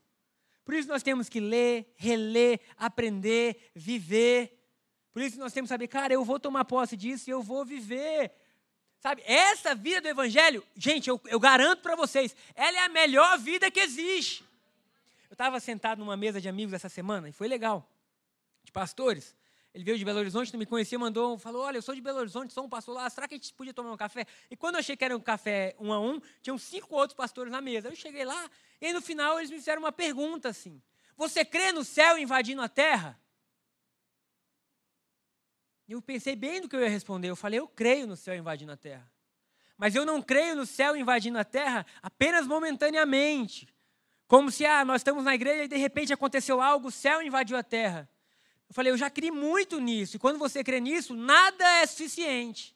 Por isso nós temos que ler, reler, aprender, viver. Por isso nós temos que saber, cara, eu vou tomar posse disso e eu vou viver. Sabe, essa vida do Evangelho, gente, eu, eu garanto para vocês, ela é a melhor vida que existe. Eu estava sentado numa mesa de amigos essa semana e foi legal, de pastores. Ele veio de Belo Horizonte, não me conhecia, mandou, falou: Olha, eu sou de Belo Horizonte, sou um pastor lá, será que a gente podia tomar um café? E quando eu achei que era um café um a um, tinham cinco outros pastores na mesa. Eu cheguei lá, e no final eles me fizeram uma pergunta assim: Você crê no céu invadindo a terra? Eu pensei bem no que eu ia responder. Eu falei: Eu creio no céu invadindo a terra. Mas eu não creio no céu invadindo a terra apenas momentaneamente. Como se ah, nós estamos na igreja e de repente aconteceu algo, o céu invadiu a terra. Eu falei, eu já criei muito nisso. E quando você crê nisso, nada é suficiente.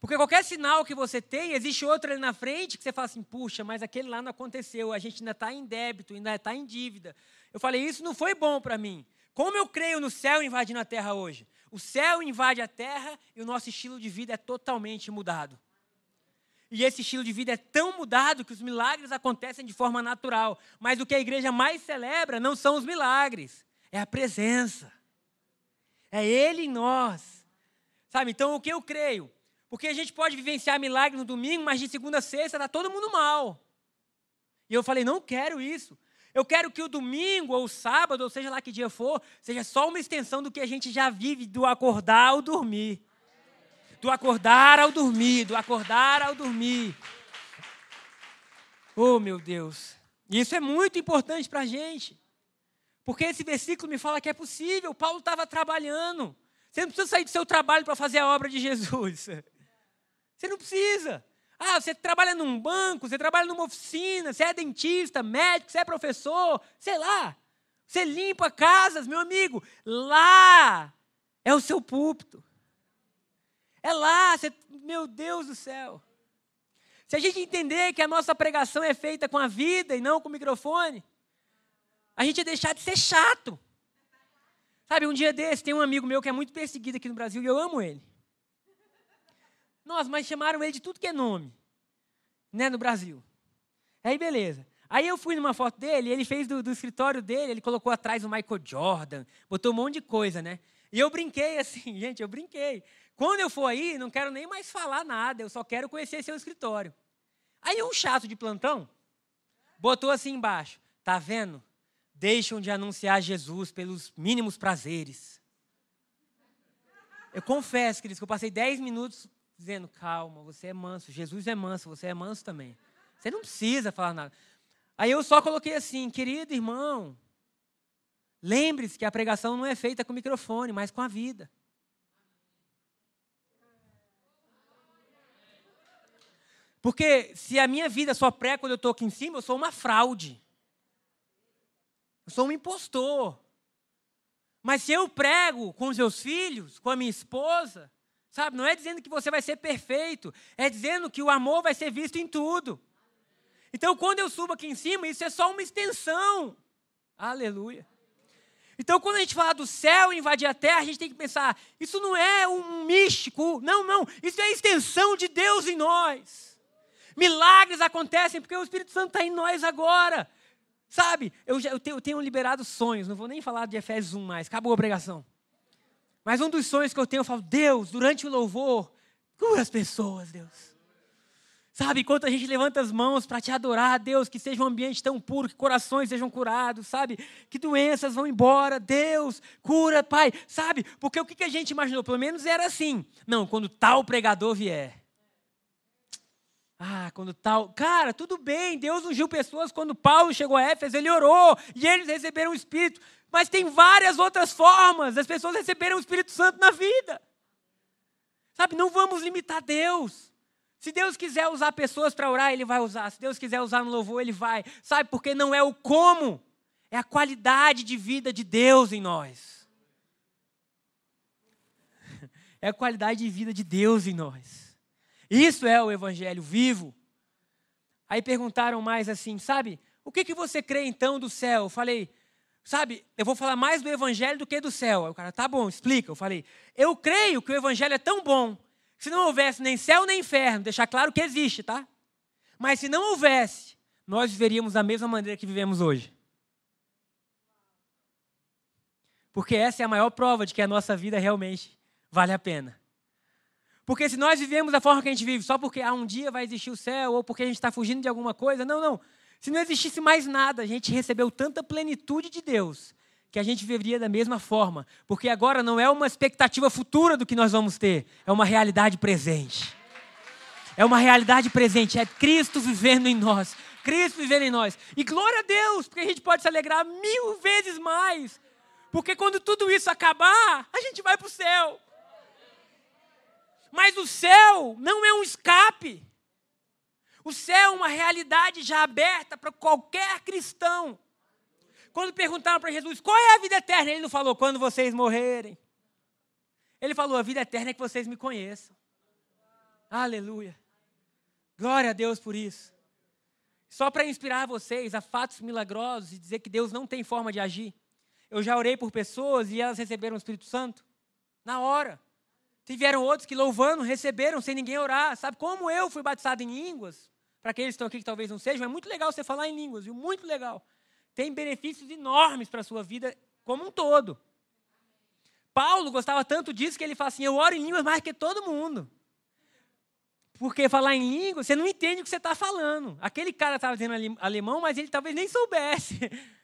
Porque qualquer sinal que você tem, existe outro ali na frente que você fala assim, puxa, mas aquele lá não aconteceu, a gente ainda está em débito, ainda está em dívida. Eu falei, isso não foi bom para mim. Como eu creio no céu invadindo a terra hoje? O céu invade a terra e o nosso estilo de vida é totalmente mudado. E esse estilo de vida é tão mudado que os milagres acontecem de forma natural. Mas o que a igreja mais celebra não são os milagres, é a presença. É Ele em nós. Sabe? Então, o que eu creio? Porque a gente pode vivenciar milagre no domingo, mas de segunda a sexta está todo mundo mal. E eu falei, não quero isso. Eu quero que o domingo ou o sábado, ou seja lá que dia for, seja só uma extensão do que a gente já vive do acordar ao dormir. Do acordar ao dormir, do acordar ao dormir. Oh, meu Deus. Isso é muito importante para a gente. Porque esse versículo me fala que é possível. Paulo estava trabalhando. Você não precisa sair do seu trabalho para fazer a obra de Jesus. Você não precisa. Ah, você trabalha num banco, você trabalha numa oficina, você é dentista, médico, você é professor, sei lá. Você limpa casas, meu amigo. Lá É o seu púlpito. É lá, você, meu Deus do céu. Se a gente entender que a nossa pregação é feita com a vida e não com o microfone, a gente ia deixar de ser chato. Sabe, um dia desse tem um amigo meu que é muito perseguido aqui no Brasil e eu amo ele. Nossa, mas chamaram ele de tudo que é nome, né, no Brasil. Aí beleza. Aí eu fui numa foto dele, ele fez do, do escritório dele, ele colocou atrás o Michael Jordan, botou um monte de coisa, né? E eu brinquei assim, gente, eu brinquei. Quando eu for aí, não quero nem mais falar nada, eu só quero conhecer seu escritório. Aí um chato de plantão botou assim embaixo: tá vendo? Deixam de anunciar Jesus pelos mínimos prazeres. Eu confesso, queridos, que eu passei 10 minutos dizendo: calma, você é manso, Jesus é manso, você é manso também. Você não precisa falar nada. Aí eu só coloquei assim, querido irmão, lembre-se que a pregação não é feita com microfone, mas com a vida. Porque se a minha vida só prega quando eu estou aqui em cima, eu sou uma fraude. Eu sou um impostor. Mas se eu prego com os meus filhos, com a minha esposa, sabe, não é dizendo que você vai ser perfeito, é dizendo que o amor vai ser visto em tudo. Então, quando eu subo aqui em cima, isso é só uma extensão. Aleluia. Então, quando a gente fala do céu invadir a terra, a gente tem que pensar: isso não é um místico, não, não. Isso é a extensão de Deus em nós. Milagres acontecem porque o Espírito Santo está em nós agora. Sabe, eu, já, eu, tenho, eu tenho liberado sonhos, não vou nem falar de Efésios 1 mais, acabou a pregação. Mas um dos sonhos que eu tenho, eu falo: Deus, durante o louvor, cura as pessoas, Deus. Sabe, enquanto a gente levanta as mãos para te adorar, Deus, que seja um ambiente tão puro, que corações sejam curados, sabe? Que doenças vão embora, Deus, cura, Pai, sabe? Porque o que a gente imaginou? Pelo menos era assim. Não, quando tal pregador vier. Ah, quando tal. Cara, tudo bem, Deus ungiu pessoas. Quando Paulo chegou a Éfeso, ele orou e eles receberam o Espírito. Mas tem várias outras formas das pessoas receberem o Espírito Santo na vida. Sabe, não vamos limitar Deus. Se Deus quiser usar pessoas para orar, Ele vai usar. Se Deus quiser usar no louvor, Ele vai. Sabe, porque não é o como, é a qualidade de vida de Deus em nós. É a qualidade de vida de Deus em nós. Isso é o Evangelho vivo. Aí perguntaram mais assim, sabe, o que, que você crê então do céu? Eu falei, sabe, eu vou falar mais do Evangelho do que do céu. Aí o cara, tá bom, explica. Eu falei, eu creio que o Evangelho é tão bom se não houvesse nem céu nem inferno, deixar claro que existe, tá? Mas se não houvesse, nós viveríamos da mesma maneira que vivemos hoje. Porque essa é a maior prova de que a nossa vida realmente vale a pena. Porque se nós vivemos da forma que a gente vive, só porque ah, um dia vai existir o céu, ou porque a gente está fugindo de alguma coisa, não, não. Se não existisse mais nada, a gente recebeu tanta plenitude de Deus, que a gente viveria da mesma forma, porque agora não é uma expectativa futura do que nós vamos ter, é uma realidade presente. É uma realidade presente, é Cristo vivendo em nós, Cristo vivendo em nós. E glória a Deus, porque a gente pode se alegrar mil vezes mais, porque quando tudo isso acabar, a gente vai para o céu. Mas o céu não é um escape. O céu é uma realidade já aberta para qualquer cristão. Quando perguntaram para Jesus qual é a vida eterna, ele não falou quando vocês morrerem. Ele falou: a vida eterna é que vocês me conheçam. Aleluia. Glória a Deus por isso. Só para inspirar vocês a fatos milagrosos e dizer que Deus não tem forma de agir. Eu já orei por pessoas e elas receberam o Espírito Santo na hora. Tiveram outros que louvando receberam sem ninguém orar. Sabe como eu fui batizado em línguas? Para aqueles que estão aqui que talvez não sejam, é muito legal você falar em línguas, viu? Muito legal tem benefícios enormes para a sua vida como um todo. Paulo gostava tanto disso que ele fala assim: Eu oro em línguas mais que todo mundo. Porque falar em língua, você não entende o que você está falando. Aquele cara estava dizendo alemão, mas ele talvez nem soubesse.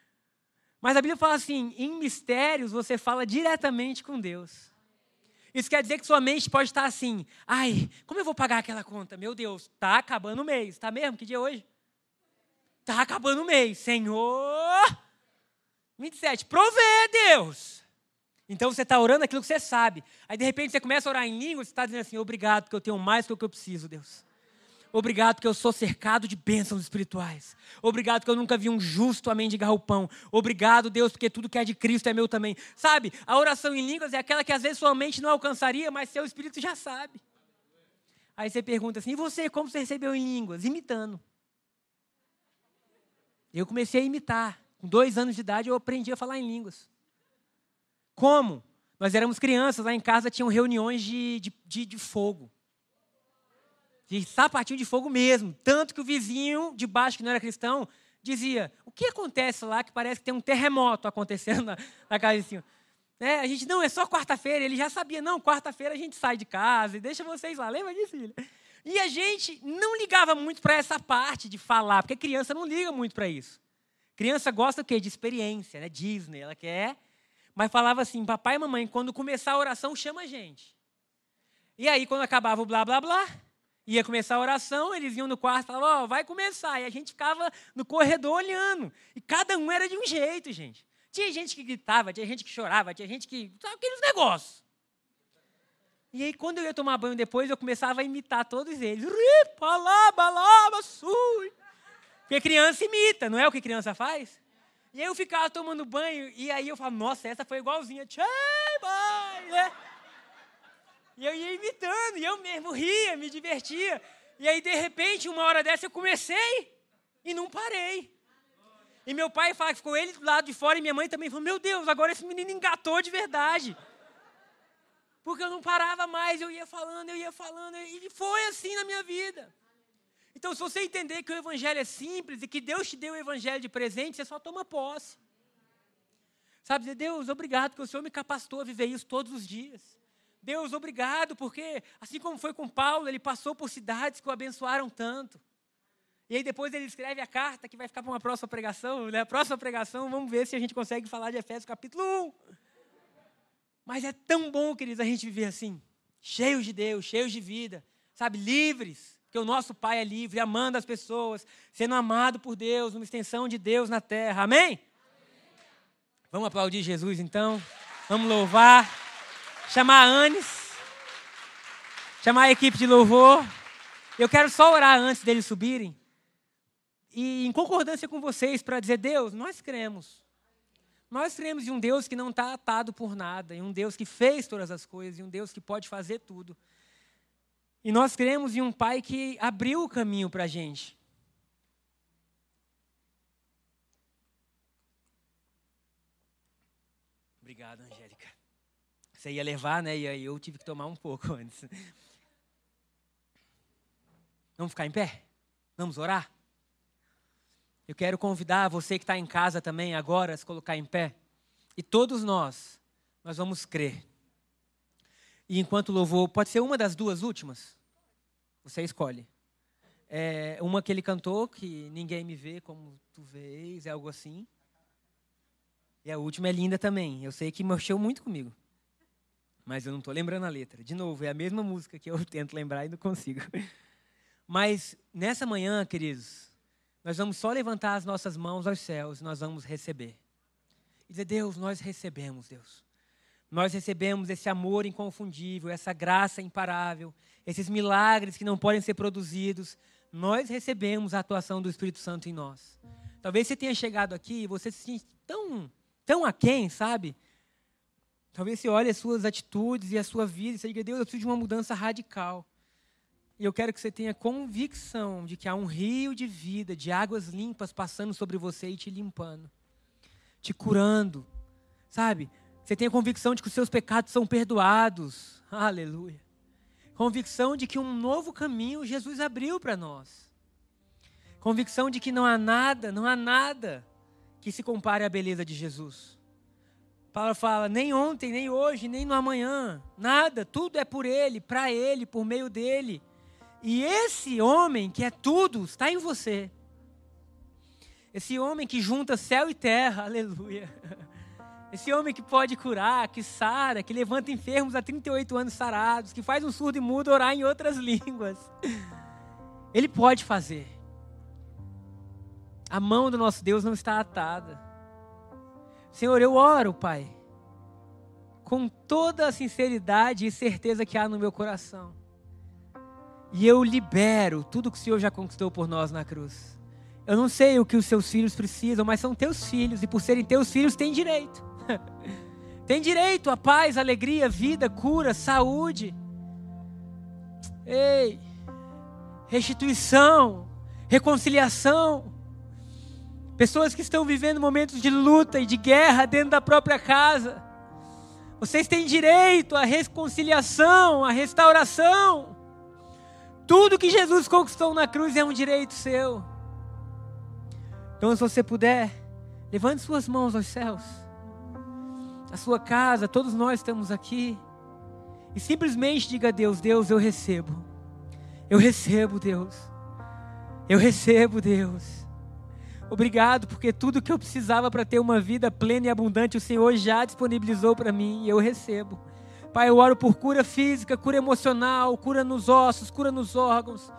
Mas a Bíblia fala assim: em mistérios você fala diretamente com Deus. Isso quer dizer que sua mente pode estar assim: ai, como eu vou pagar aquela conta? Meu Deus, está acabando o mês. Está mesmo? Que dia é hoje? Está acabando o mês. Senhor, 27, provê, Deus. Então você está orando aquilo que você sabe. Aí de repente você começa a orar em língua, você está dizendo assim: obrigado, porque eu tenho mais do que eu preciso, Deus. Obrigado porque eu sou cercado de bênçãos espirituais. Obrigado que eu nunca vi um justo a mendigar o pão. Obrigado, Deus, porque tudo que é de Cristo é meu também. Sabe, a oração em línguas é aquela que às vezes sua mente não alcançaria, mas seu espírito já sabe. Aí você pergunta assim: e você, como você recebeu em línguas? Imitando. Eu comecei a imitar. Com dois anos de idade eu aprendi a falar em línguas. Como? Nós éramos crianças, lá em casa tinham reuniões de, de, de, de fogo de sapatinho de fogo mesmo. Tanto que o vizinho de baixo, que não era cristão, dizia: O que acontece lá que parece que tem um terremoto acontecendo na, na casa de cima? É, a gente, não, é só quarta-feira. Ele já sabia, não, quarta-feira a gente sai de casa e deixa vocês lá. Lembra disso, filha? E a gente não ligava muito para essa parte de falar, porque criança não liga muito para isso. Criança gosta o quê? De experiência, né? Disney, ela quer. Mas falava assim, papai e mamãe, quando começar a oração, chama a gente. E aí, quando acabava o blá, blá, blá, ia começar a oração, eles iam no quarto e falavam, ó, oh, vai começar. E a gente ficava no corredor olhando. E cada um era de um jeito, gente. Tinha gente que gritava, tinha gente que chorava, tinha gente que. Sabe aqueles negócios. E aí, quando eu ia tomar banho depois, eu começava a imitar todos eles. Porque criança imita, não é o que criança faz? E aí eu ficava tomando banho, e aí eu falava, nossa, essa foi igualzinha. Tchê, mãe, né? E eu ia imitando, e eu mesmo ria, me divertia. E aí, de repente, uma hora dessa, eu comecei e não parei. E meu pai fala que ficou ele do lado de fora e minha mãe também falou: Meu Deus, agora esse menino engatou de verdade. Porque eu não parava mais, eu ia falando, eu ia falando, e foi assim na minha vida. Então, se você entender que o Evangelho é simples e que Deus te deu o Evangelho de presente, você só toma posse. Sabe, dizer, Deus, obrigado, porque o Senhor me capacitou a viver isso todos os dias. Deus, obrigado, porque assim como foi com Paulo, ele passou por cidades que o abençoaram tanto. E aí depois ele escreve a carta que vai ficar para uma próxima pregação. Né? A próxima pregação, vamos ver se a gente consegue falar de Efésios capítulo 1. Mas é tão bom, queridos, a gente viver assim, cheios de Deus, cheios de vida, sabe, livres, porque o nosso Pai é livre, amando as pessoas, sendo amado por Deus, uma extensão de Deus na terra. Amém? Amém. Vamos aplaudir Jesus então. Vamos louvar chamar a Anis, chamar a equipe de louvor. Eu quero só orar antes deles subirem. E em concordância com vocês, para dizer: Deus, nós cremos. Nós cremos em um Deus que não está atado por nada, em um Deus que fez todas as coisas, em um Deus que pode fazer tudo. E nós cremos em um Pai que abriu o caminho para a gente. Obrigado, Angélica. Você ia levar, né? E aí eu tive que tomar um pouco antes. Vamos ficar em pé? Vamos orar? Eu quero convidar você que está em casa também agora a se colocar em pé. E todos nós, nós vamos crer. E enquanto louvor, pode ser uma das duas últimas? Você escolhe. É uma que ele cantou, que ninguém me vê como tu vês, é algo assim. E a última é linda também. Eu sei que mexeu muito comigo mas eu não estou lembrando a letra. De novo, é a mesma música que eu tento lembrar e não consigo. Mas nessa manhã, queridos, nós vamos só levantar as nossas mãos aos céus, nós vamos receber. E dizer, Deus, nós recebemos, Deus. Nós recebemos esse amor inconfundível, essa graça imparável, esses milagres que não podem ser produzidos. Nós recebemos a atuação do Espírito Santo em nós. Talvez você tenha chegado aqui e você se sente tão, tão aquém, sabe? Talvez você olhe as suas atitudes e a sua vida e você diga, Deus, eu preciso de uma mudança radical. E eu quero que você tenha convicção de que há um rio de vida, de águas limpas passando sobre você e te limpando, te curando. Sabe? Você tenha convicção de que os seus pecados são perdoados. Aleluia. Convicção de que um novo caminho Jesus abriu para nós. Convicção de que não há nada, não há nada que se compare à beleza de Jesus. Paulo fala: nem ontem, nem hoje, nem no amanhã, nada, tudo é por Ele, para Ele, por meio dele. E esse homem que é tudo está em você. Esse homem que junta céu e terra, aleluia. Esse homem que pode curar, que sara, que levanta enfermos há 38 anos sarados, que faz um surdo e mudo orar em outras línguas. Ele pode fazer. A mão do nosso Deus não está atada. Senhor, eu oro, Pai, com toda a sinceridade e certeza que há no meu coração, E eu libero tudo que o Senhor já conquistou por nós na cruz. Eu não sei o que os seus filhos precisam, mas são teus filhos, e por serem teus filhos, têm direito. tem direito a paz, alegria, vida, cura, saúde. Ei, restituição, reconciliação. Pessoas que estão vivendo momentos de luta e de guerra dentro da própria casa. Vocês têm direito à reconciliação, à restauração. Tudo que Jesus conquistou na cruz é um direito seu. Então, se você puder, levante suas mãos aos céus. A sua casa, todos nós estamos aqui. E simplesmente diga a Deus: Deus, eu recebo. Eu recebo, Deus. Eu recebo, Deus. Obrigado, porque tudo que eu precisava para ter uma vida plena e abundante, o Senhor já disponibilizou para mim e eu recebo. Pai, eu oro por cura física, cura emocional, cura nos ossos, cura nos órgãos.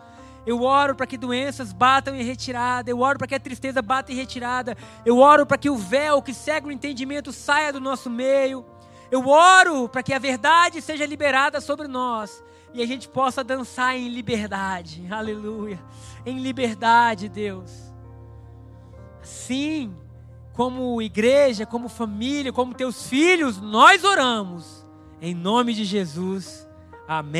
Eu oro para que doenças batam em retirada. Eu oro para que a tristeza bata em retirada. Eu oro para que o véu que cega o entendimento saia do nosso meio. Eu oro para que a verdade seja liberada sobre nós e a gente possa dançar em liberdade. Aleluia. Em liberdade, Deus. Sim, como igreja, como família, como teus filhos, nós oramos em nome de Jesus. Amém.